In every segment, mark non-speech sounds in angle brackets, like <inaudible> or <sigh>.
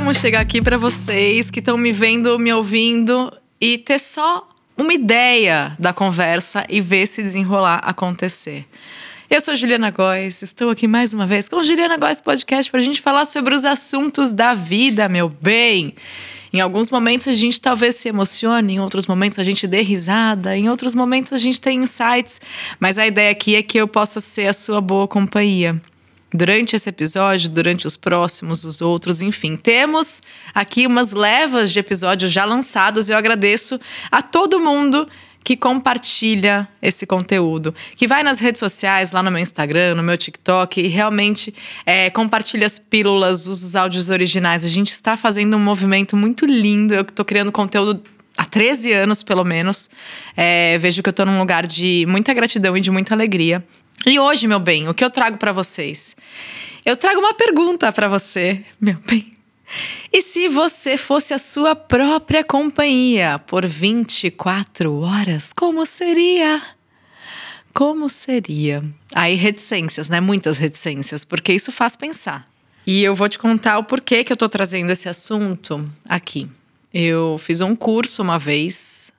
amo chegar aqui para vocês que estão me vendo, me ouvindo e ter só uma ideia da conversa e ver se desenrolar acontecer. Eu sou Juliana Góes, estou aqui mais uma vez com o Juliana Góes Podcast para a gente falar sobre os assuntos da vida, meu bem. Em alguns momentos a gente talvez se emocione, em outros momentos a gente dê risada, em outros momentos a gente tem insights, mas a ideia aqui é que eu possa ser a sua boa companhia durante esse episódio, durante os próximos, os outros, enfim. Temos aqui umas levas de episódios já lançados e eu agradeço a todo mundo que compartilha esse conteúdo, que vai nas redes sociais, lá no meu Instagram, no meu TikTok, e realmente é, compartilha as pílulas, os áudios originais. A gente está fazendo um movimento muito lindo. Eu estou criando conteúdo há 13 anos, pelo menos. É, vejo que eu estou num lugar de muita gratidão e de muita alegria. E hoje, meu bem, o que eu trago para vocês? Eu trago uma pergunta para você, meu bem. E se você fosse a sua própria companhia por 24 horas, como seria? Como seria? Aí, reticências, né? Muitas reticências, porque isso faz pensar. E eu vou te contar o porquê que eu tô trazendo esse assunto aqui. Eu fiz um curso uma vez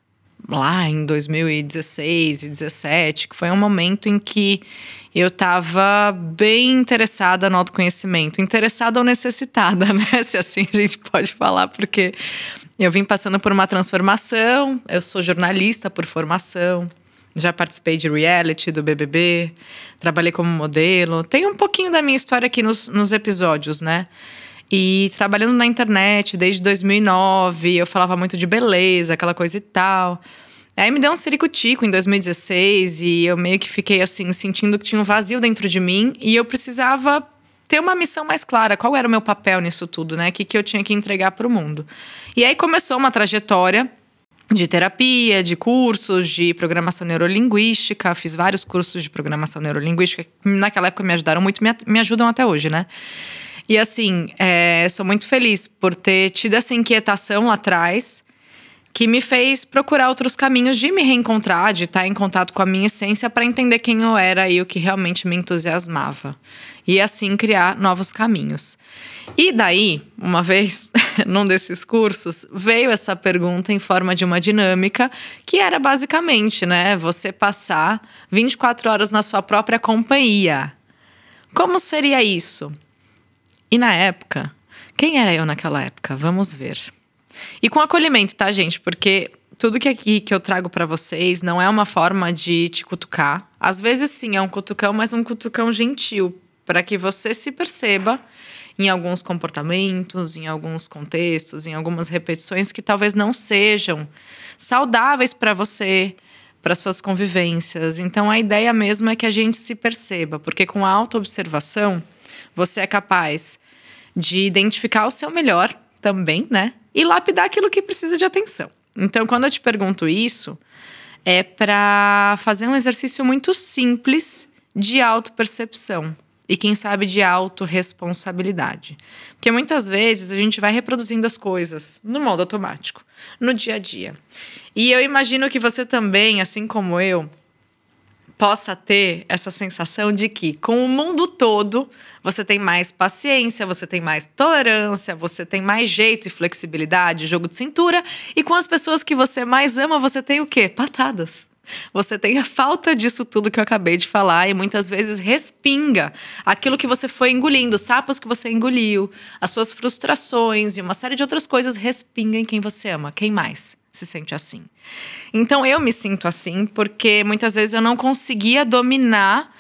lá em 2016 e 2017, que foi um momento em que eu estava bem interessada no autoconhecimento, interessada ou necessitada, <laughs> né? Se assim a gente pode falar, porque eu vim passando por uma transformação, eu sou jornalista por formação, já participei de reality do BBB, trabalhei como modelo, tem um pouquinho da minha história aqui nos, nos episódios, né? E trabalhando na internet desde 2009, eu falava muito de beleza, aquela coisa e tal. Aí me deu um ciricutico em 2016 e eu meio que fiquei assim, sentindo que tinha um vazio dentro de mim e eu precisava ter uma missão mais clara. Qual era o meu papel nisso tudo, né? O que, que eu tinha que entregar para o mundo. E aí começou uma trajetória de terapia, de cursos de programação neurolinguística. Fiz vários cursos de programação neurolinguística. Naquela época me ajudaram muito, me, me ajudam até hoje, né? E assim, é, sou muito feliz por ter tido essa inquietação lá atrás, que me fez procurar outros caminhos de me reencontrar, de estar em contato com a minha essência para entender quem eu era e o que realmente me entusiasmava. E assim criar novos caminhos. E daí, uma <laughs> vez, num desses cursos, veio essa pergunta em forma de uma dinâmica que era basicamente, né, você passar 24 horas na sua própria companhia. Como seria isso? E na época, quem era eu naquela época? Vamos ver. E com acolhimento, tá, gente? Porque tudo que aqui que eu trago para vocês não é uma forma de te cutucar. Às vezes sim, é um cutucão, mas um cutucão gentil, para que você se perceba em alguns comportamentos, em alguns contextos, em algumas repetições que talvez não sejam saudáveis para você, para suas convivências. Então a ideia mesmo é que a gente se perceba, porque com a autoobservação você é capaz de identificar o seu melhor também, né? E lapidar aquilo que precisa de atenção. Então, quando eu te pergunto isso, é para fazer um exercício muito simples de autopercepção e quem sabe de autorresponsabilidade. Porque muitas vezes a gente vai reproduzindo as coisas no modo automático, no dia a dia. E eu imagino que você também, assim como eu, possa ter essa sensação de que com o mundo todo você tem mais paciência, você tem mais tolerância, você tem mais jeito e flexibilidade, jogo de cintura, e com as pessoas que você mais ama, você tem o quê? Patadas. Você tem a falta disso tudo que eu acabei de falar e muitas vezes respinga aquilo que você foi engolindo, os sapos que você engoliu, as suas frustrações e uma série de outras coisas respinga em quem você ama. Quem mais se sente assim? Então eu me sinto assim porque muitas vezes eu não conseguia dominar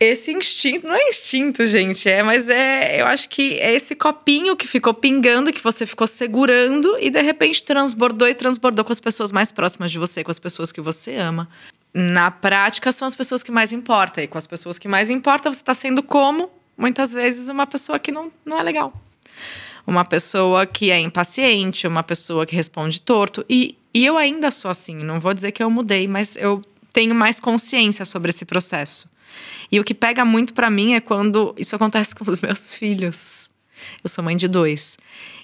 esse instinto, não é instinto, gente, é, mas é, eu acho que é esse copinho que ficou pingando, que você ficou segurando e de repente transbordou e transbordou com as pessoas mais próximas de você, com as pessoas que você ama. Na prática, são as pessoas que mais importam, e com as pessoas que mais importam, você está sendo como, muitas vezes, uma pessoa que não, não é legal. Uma pessoa que é impaciente, uma pessoa que responde torto. E, e eu ainda sou assim, não vou dizer que eu mudei, mas eu tenho mais consciência sobre esse processo. E o que pega muito para mim é quando isso acontece <laughs> com os meus filhos. Eu sou mãe de dois.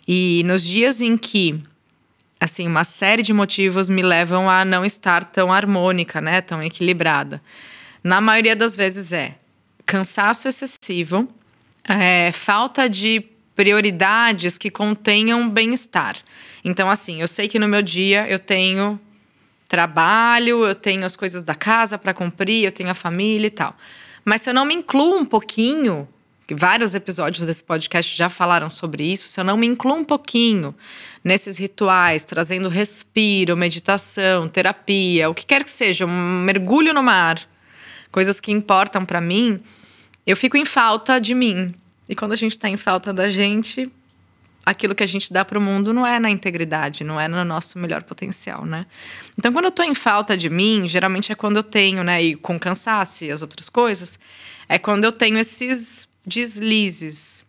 E nos dias em que assim, uma série de motivos me levam a não estar tão harmônica, né, tão equilibrada. Na maioria das vezes é cansaço excessivo, é, falta de prioridades que contenham bem-estar. Então, assim, eu sei que no meu dia eu tenho trabalho, eu tenho as coisas da casa para cumprir, eu tenho a família e tal. Mas se eu não me incluo um pouquinho, vários episódios desse podcast já falaram sobre isso, se eu não me incluo um pouquinho nesses rituais, trazendo respiro, meditação, terapia, o que quer que seja, um mergulho no mar, coisas que importam para mim, eu fico em falta de mim. E quando a gente está em falta da gente, aquilo que a gente dá para o mundo não é na integridade, não é no nosso melhor potencial, né? Então, quando eu estou em falta de mim, geralmente é quando eu tenho, né, e com cansaço e as outras coisas, é quando eu tenho esses deslizes.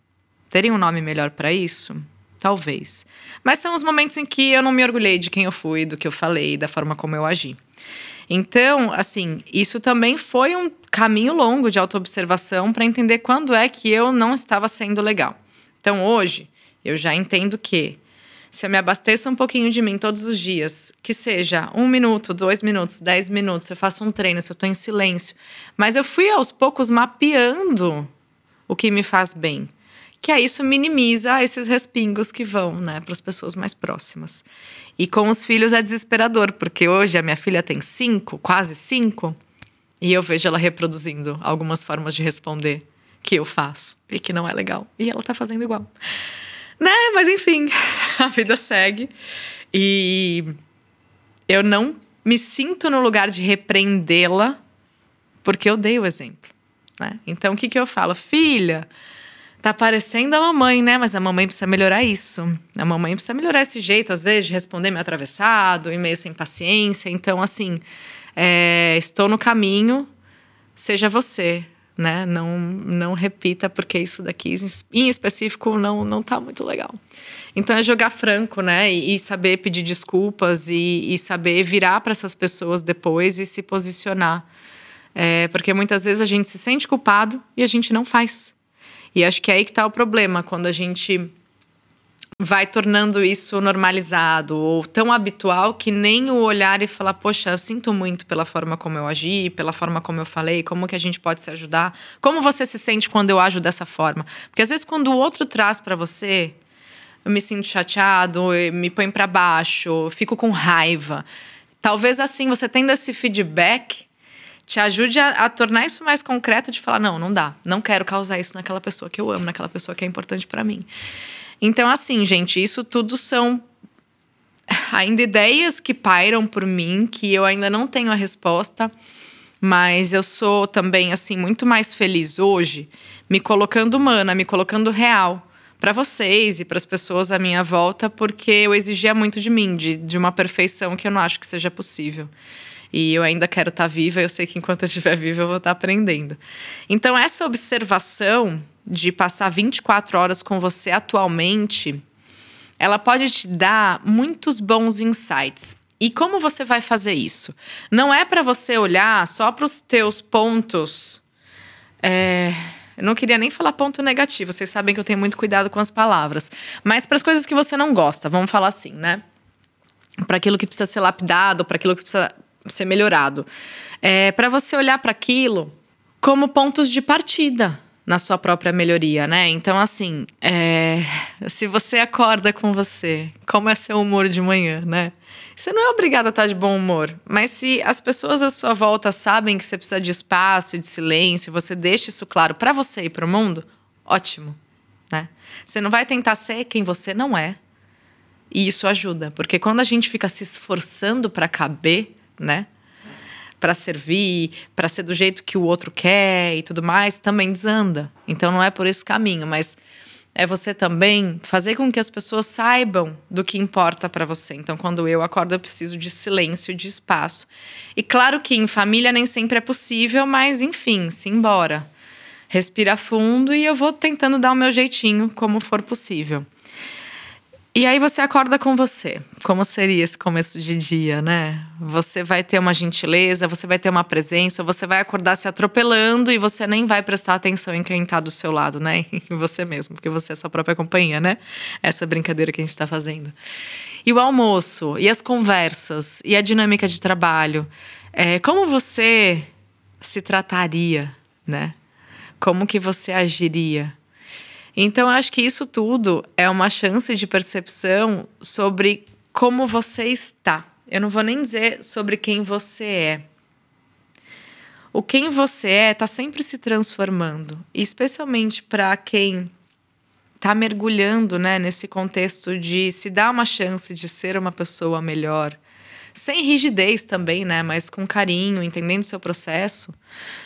Teria um nome melhor para isso? Talvez. Mas são os momentos em que eu não me orgulhei de quem eu fui, do que eu falei, da forma como eu agi. Então, assim, isso também foi um caminho longo de autoobservação para entender quando é que eu não estava sendo legal. Então, hoje, eu já entendo que se eu me abasteço um pouquinho de mim todos os dias, que seja um minuto, dois minutos, dez minutos, eu faço um treino, se eu estou em silêncio, mas eu fui aos poucos mapeando o que me faz bem que aí isso minimiza esses respingos que vão, né, para as pessoas mais próximas. E com os filhos é desesperador, porque hoje a minha filha tem cinco, quase cinco, e eu vejo ela reproduzindo algumas formas de responder que eu faço e que não é legal. E ela tá fazendo igual. Né? Mas enfim, <laughs> a vida segue. E eu não me sinto no lugar de repreendê-la, porque eu dei o exemplo. Né? Então o que, que eu falo? Filha, tá parecendo a mamãe, né? Mas a mamãe precisa melhorar isso. A mamãe precisa melhorar esse jeito, às vezes, de responder meio atravessado e meio sem paciência. Então, assim, é, estou no caminho, seja você, né? Não, não repita, porque isso daqui, em específico, não, não tá muito legal. Então, é jogar franco, né? E, saber pedir desculpas e, e saber virar para essas pessoas depois e se posicionar. É, porque muitas vezes a gente se sente culpado e a gente não faz. E acho que é aí que está o problema, quando a gente vai tornando isso normalizado ou tão habitual que nem o olhar e falar, poxa, eu sinto muito pela forma como eu agi, pela forma como eu falei, como que a gente pode se ajudar, como você se sente quando eu ajo dessa forma. Porque às vezes quando o outro traz para você, eu me sinto chateado, me põe para baixo, fico com raiva. Talvez assim, você tendo esse feedback, te ajude a, a, tornar isso mais concreto de falar não, não dá, não quero causar isso naquela pessoa que eu amo, naquela pessoa que é importante para mim. Então assim, gente, isso tudo são ainda ideias que pairam por mim que eu ainda não tenho a resposta, mas eu sou também assim muito mais feliz hoje me colocando humana, me colocando real para vocês e para as pessoas à minha volta, porque eu exigia muito de mim, de, de uma perfeição que eu não acho que seja possível. E eu ainda quero estar tá viva, eu sei que enquanto eu estiver viva eu vou estar tá aprendendo. Então, essa observação de passar 24 horas com você atualmente, ela pode te dar muitos bons insights. E como você vai fazer isso? Não é para você olhar só para os teus pontos. É, eu não queria nem falar ponto negativo, vocês sabem que eu tenho muito cuidado com as palavras. Mas para as coisas que você não gosta, vamos falar assim, né? Para aquilo que precisa ser lapidado, para aquilo que precisa ser melhorado. É, para você olhar para aquilo como pontos de partida na sua própria melhoria, né? Então, assim, é, se você acorda com você, como é seu humor de manhã, né? Você não é obrigado a estar de bom humor, mas se as pessoas à sua volta sabem que você precisa de espaço e de silêncio, você deixa isso claro para você e para o mundo, ótimo, né? Você não vai tentar ser quem você não é. E isso ajuda, porque quando a gente fica se esforçando para caber né? Para servir, para ser do jeito que o outro quer e tudo mais, também desanda. Então não é por esse caminho, mas é você também fazer com que as pessoas saibam do que importa para você. Então, quando eu acordo, eu preciso de silêncio, de espaço. E claro que em família nem sempre é possível, mas enfim, se embora. Respira fundo e eu vou tentando dar o meu jeitinho como for possível. E aí você acorda com você. Como seria esse começo de dia, né? Você vai ter uma gentileza, você vai ter uma presença, você vai acordar se atropelando e você nem vai prestar atenção em quem está do seu lado, né? <laughs> Em você mesmo, porque você é sua própria companhia, né? Essa brincadeira que a gente está fazendo. E o almoço, e as conversas, e a dinâmica de trabalho. É, como você se trataria, né? Como que você agiria? Então, acho que isso tudo é uma chance de percepção sobre como você está. Eu não vou nem dizer sobre quem você é. O quem você é está sempre se transformando, e especialmente para quem está mergulhando né, nesse contexto de se dar uma chance de ser uma pessoa melhor, sem rigidez também, né, mas com carinho, entendendo o seu processo.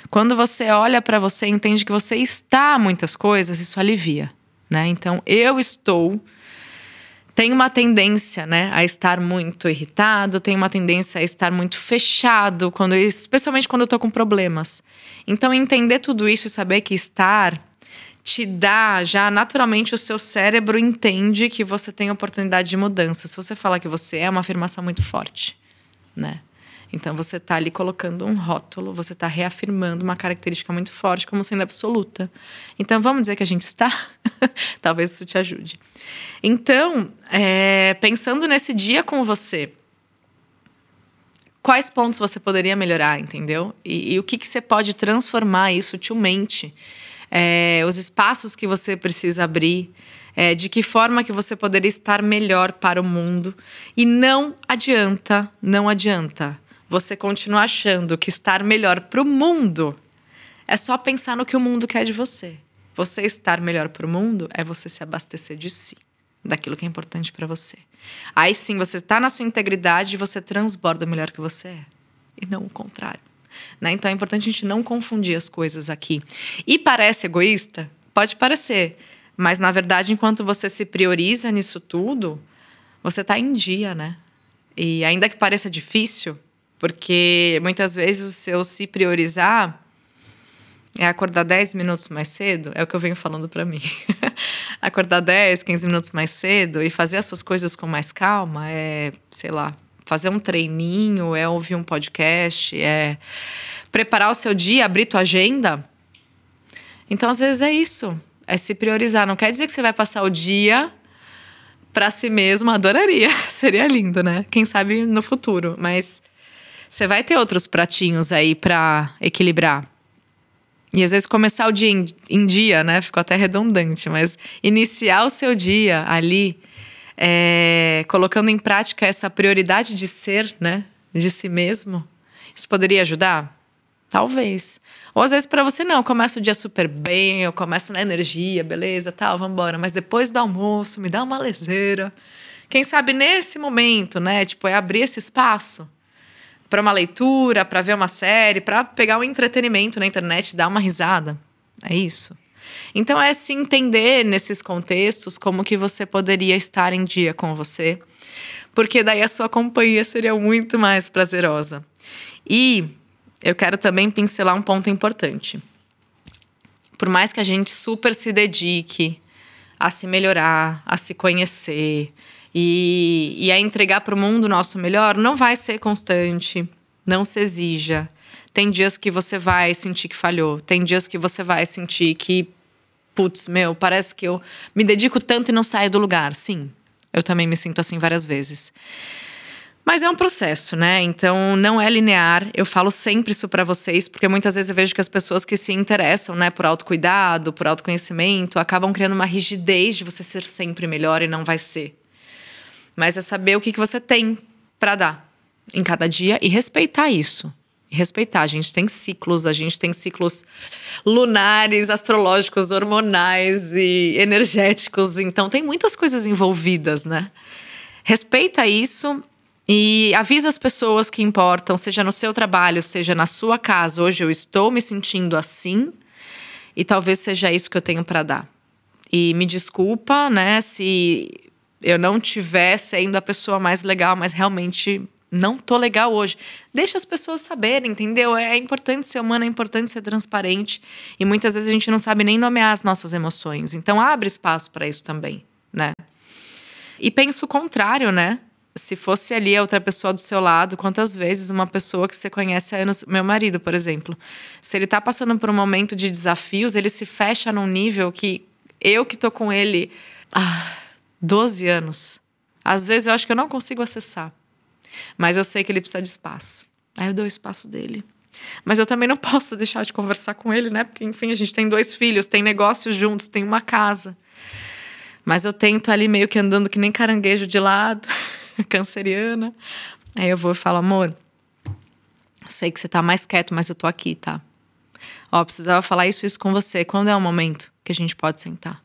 Quando você olha para você entende que você está muitas coisas, isso alivia, né? Então, eu estou tem uma tendência, né, a estar muito irritado, tem uma tendência a estar muito fechado, quando, especialmente quando eu tô com problemas. Então, entender tudo isso e saber que estar te dá já naturalmente o seu cérebro entende que você tem oportunidade de mudança. Se você falar que você é, é uma afirmação muito forte, né? Então você está ali colocando um rótulo, você está reafirmando uma característica muito forte como sendo absoluta. Então vamos dizer que a gente está? <laughs> Talvez isso te ajude. Então, é, pensando nesse dia com você, quais pontos você poderia melhorar, entendeu? E, e o que, que você pode transformar isso sutilmente? É, os espaços que você precisa abrir, é, de que forma que você poderia estar melhor para o mundo. E não adianta, não adianta você continua achando que estar melhor para o mundo é só pensar no que o mundo quer de você. Você estar melhor para o mundo é você se abastecer de si, daquilo que é importante para você. Aí sim, você está na sua integridade e você transborda o melhor que você é, e não o contrário. Né? Então é importante a gente não confundir as coisas aqui. E parece egoísta? Pode parecer. Mas na verdade, enquanto você se prioriza nisso tudo, você está em dia, né? E ainda que pareça difícil, porque muitas vezes o seu se priorizar é acordar 10 minutos mais cedo, é o que eu venho falando para mim. <laughs> acordar 10, 15 minutos mais cedo e fazer as suas coisas com mais calma é, sei lá, fazer um treininho, é ouvir um podcast, é preparar o seu dia, abrir tua agenda. Então, às vezes é isso, é se priorizar. Não quer dizer que você vai passar o dia para si mesmo, adoraria. <laughs> Seria lindo, né? Quem sabe no futuro, mas você vai ter outros pratinhos aí para equilibrar. E às vezes começar o dia em, em, dia, né? Ficou até redundante, mas iniciar o seu dia ali, é, colocando em prática essa prioridade de ser, né? De si mesmo, isso poderia ajudar? Talvez. Ou às vezes para você não, eu começo o dia super bem, eu começo na energia, beleza, tal, vamos embora. Mas depois do almoço, me dá uma leseira. Quem sabe nesse momento, né? Tipo, é abrir esse espaço para uma leitura, para ver uma série, para pegar um entretenimento na internet, dar uma risada. É isso. Então é se entender nesses contextos como que você poderia estar em dia com você, porque daí a sua companhia seria muito mais prazerosa. E eu quero também pincelar um ponto importante. Por mais que a gente super se dedique a se melhorar, a se conhecer, e, e a entregar para o mundo o nosso melhor, não vai ser constante. Não se exija. Tem dias que você vai sentir que falhou. Tem dias que você vai sentir que, putz, meu, parece que eu me dedico tanto e não saio do lugar. Sim, eu também me sinto assim várias vezes. Mas é um processo, né? Então não é linear. Eu falo sempre isso para vocês, porque muitas vezes eu vejo que as pessoas que se interessam, né, por autocuidado, por autoconhecimento, acabam criando uma rigidez de você ser sempre melhor e não vai ser. Mas é saber o que, que você tem para dar em cada dia e respeitar isso. E respeitar. A gente tem ciclos, a gente tem ciclos lunares, astrológicos, hormonais e energéticos. Então, tem muitas coisas envolvidas, né? Respeita isso e avisa as pessoas que importam, seja no seu trabalho, seja na sua casa. Hoje eu estou me sentindo assim e talvez seja isso que eu tenho para dar. E me desculpa, né, se eu não tiver sendo a pessoa mais legal, mas realmente não tô legal hoje. Deixa as pessoas saberem, entendeu? É importante ser humano, é importante ser transparente. E muitas vezes a gente não sabe nem nomear as nossas emoções. Então abre espaço para isso também, né? E penso o contrário, né? Se fosse ali a outra pessoa do seu lado, quantas vezes uma pessoa que você conhece há anos, meu marido, por exemplo, se ele tá passando por um momento de desafios, ele se fecha num nível que eu que tô com ele, ah, 12 anos. Às vezes eu acho que eu não consigo acessar. Mas eu sei que ele precisa de espaço. Aí eu dou o espaço dele. Mas eu também não <laughs> posso deixar de conversar com ele, né? Porque, enfim, a gente tem dois filhos, tem negócios juntos, tem uma casa. Mas eu tento ali meio que andando que nem caranguejo de lado, <laughs> <laughs> canceriana. Aí eu vou e falo, amor, sei que você tá mais quieto, mas eu tô aqui, tá? Ó, precisava falar isso isso com você. Quando é o momento que a gente pode sentar?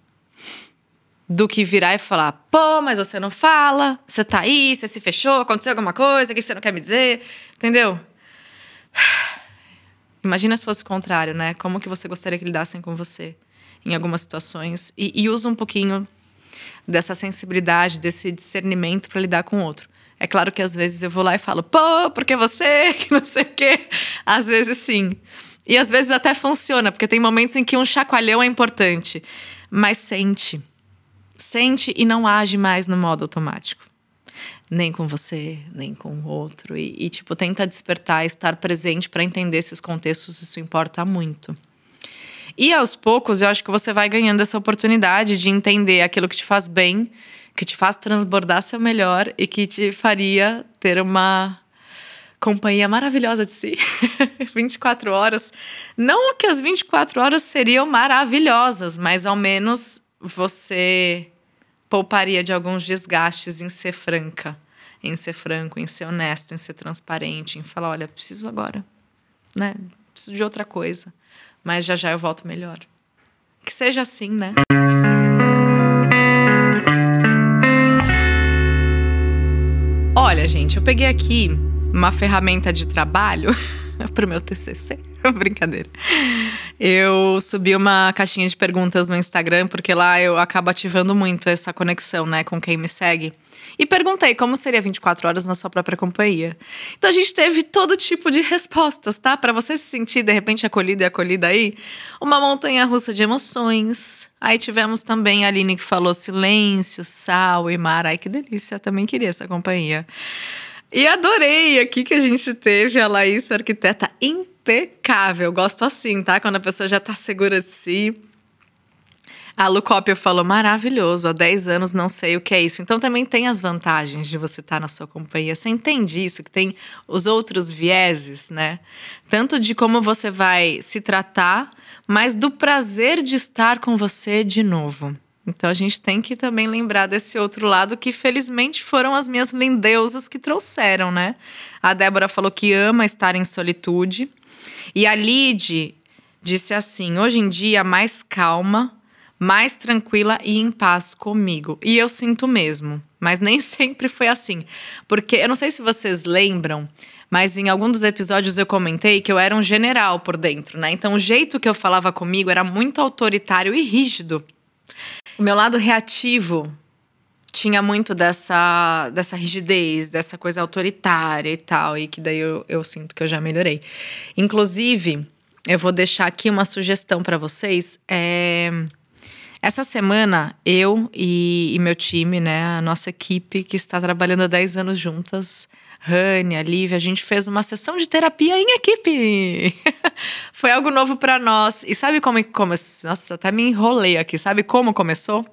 Do que virar e falar, pô, mas você não fala, você tá aí, você se fechou, aconteceu alguma coisa, que você não quer me dizer? Entendeu? <sighs> Imagina se fosse o contrário, né? Como que você gostaria que lidassem com você em algumas situações? E, e usa um pouquinho dessa sensibilidade, desse discernimento para lidar com o outro. É claro que às vezes eu vou lá e falo, pô, porque você, <laughs> que não sei o quê. Às vezes sim. E às vezes até funciona, porque tem momentos em que um chacoalhão é importante. Mas sente. Sente e não age mais no modo automático. Nem com você, nem com o outro. E, e tipo, tenta despertar, estar presente para entender se os contextos isso importa muito. E aos poucos, eu acho que você vai ganhando essa oportunidade de entender aquilo que te faz bem, que te faz transbordar seu melhor e que te faria ter uma companhia maravilhosa de si. <laughs> 24 horas. Não que as 24 horas seriam maravilhosas, mas ao menos você pouparia de alguns desgastes em ser franca, em ser franco, em ser honesto, em ser transparente, em falar, olha, preciso agora, né? Preciso de outra coisa mas já já eu volto melhor. Que seja assim, né? Olha, gente, eu peguei aqui uma ferramenta de trabalho <laughs> para o meu TCC. <laughs> Brincadeira. Eu subi uma caixinha de perguntas no Instagram, porque lá eu acabo ativando muito essa conexão, né, com quem me segue. E perguntei como seria 24 horas na sua própria companhia. Então a gente teve todo tipo de respostas, tá? Para você se sentir de repente acolhido e acolhida aí, uma montanha russa de emoções. Aí tivemos também a Aline que falou silêncio, sal e mar. Ai que delícia, também queria essa companhia. E adorei aqui que a gente teve a Laís, arquiteta impecável. Gosto assim, tá? Quando a pessoa já tá segura de si a Lucópia falou: maravilhoso, há 10 anos não sei o que é isso. Então também tem as vantagens de você estar na sua companhia. Você entende isso, que tem os outros vieses, né? Tanto de como você vai se tratar, mas do prazer de estar com você de novo. Então a gente tem que também lembrar desse outro lado que felizmente foram as minhas lindeusas que trouxeram, né? A Débora falou que ama estar em solitude. E a Lid disse assim: hoje em dia mais calma, mais tranquila e em paz comigo. E eu sinto mesmo, mas nem <laughs> sempre foi assim. Porque eu não sei se vocês lembram, mas em algum dos episódios eu comentei que eu era um general por dentro, né? Então o jeito que eu falava comigo era muito autoritário e rígido. O meu lado reativo tinha muito dessa, dessa rigidez, dessa coisa autoritária e tal, e que daí eu, eu sinto que eu já melhorei. Inclusive, eu vou deixar aqui uma sugestão para vocês. É essa semana, eu e, e, meu time, né, a nossa equipe que está trabalhando há 10 anos juntas, Rania, Lívia, a gente fez uma sessão de terapia em equipe. <laughs> Foi algo novo para nós. E sabe como começou? Nossa, até me enrolei aqui. Sabe como começou?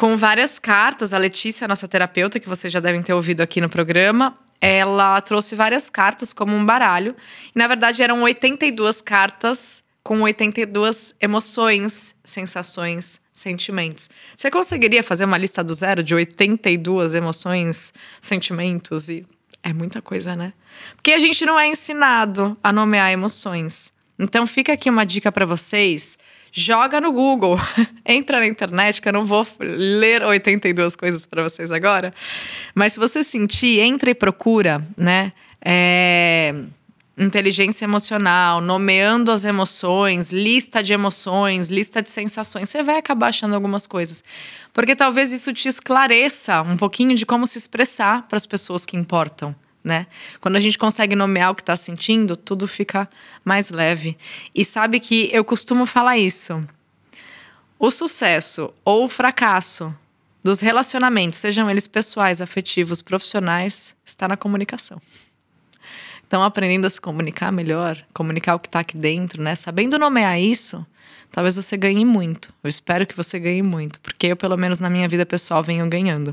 Com várias cartas. A Letícia, nossa terapeuta, que vocês já devem ter ouvido aqui no programa, ela trouxe várias cartas como um baralho. E na verdade eram 82 cartas com 82 emoções, sensações, sentimentos. Você conseguiria fazer uma lista do zero de 82 emoções, sentimentos e é muita coisa, né? Porque a gente não é ensinado a nomear emoções. Então fica aqui uma dica para vocês. Joga no Google, <laughs> entra na internet, que eu não vou ler 82 coisas para vocês agora. Mas se você sentir, entra e procura, né? É inteligência emocional, nomeando as emoções, lista de emoções, lista de sensações, você vai acabar achando algumas coisas. Porque talvez isso te esclareça um pouquinho de como se expressar para as pessoas que importam. Né? Quando a gente consegue nomear o que está sentindo, tudo fica mais leve. E sabe que eu costumo falar isso. O sucesso ou o fracasso dos relacionamentos, sejam eles pessoais, afetivos, profissionais, está na comunicação estão aprendendo a se comunicar melhor, comunicar o que está aqui dentro, né? Sabendo nomear isso, talvez você ganhe muito. Eu espero que você ganhe muito, porque eu, pelo menos na minha vida pessoal, venho ganhando.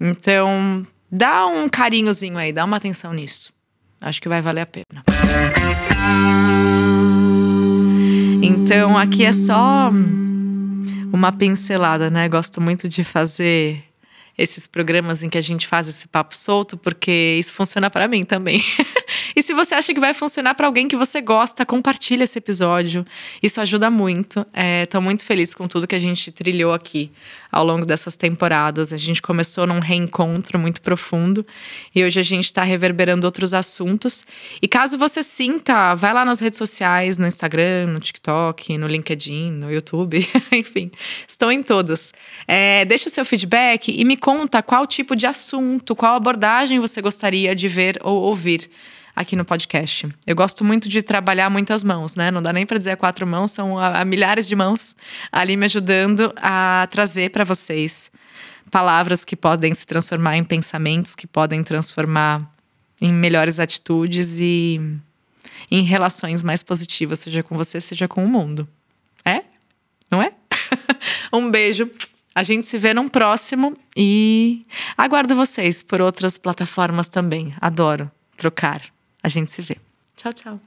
Então, dá um carinhozinho aí, dá uma atenção nisso. Acho que vai valer a pena. Então, aqui é só uma pincelada, né? Gosto muito de fazer esses programas em que a gente faz esse papo solto, porque isso funciona para mim também. <laughs> e se você acha que vai funcionar para alguém que você gosta, compartilha esse episódio. Isso ajuda muito. Estou é, muito feliz com tudo que a gente trilhou aqui ao longo dessas temporadas. A gente começou num reencontro muito profundo e hoje a gente está reverberando outros assuntos. E caso você sinta, vai lá nas redes sociais, no Instagram, no TikTok, no LinkedIn, no YouTube, <laughs> enfim, estão em todas. É, deixa o seu feedback e me conta qual tipo de assunto, qual abordagem você gostaria de ver ou ouvir aqui no podcast. Eu gosto muito de trabalhar muitas mãos, né? Não dá nem para dizer quatro mãos, são a, a milhares de mãos ali me ajudando a trazer para vocês palavras que podem se transformar em pensamentos, que podem transformar em melhores atitudes e em relações mais positivas, seja com você, seja com o mundo. É? Não é? <laughs> um beijo. A gente se vê num próximo e aguardo vocês por outras plataformas também. Adoro trocar. A gente se vê. Tchau, tchau.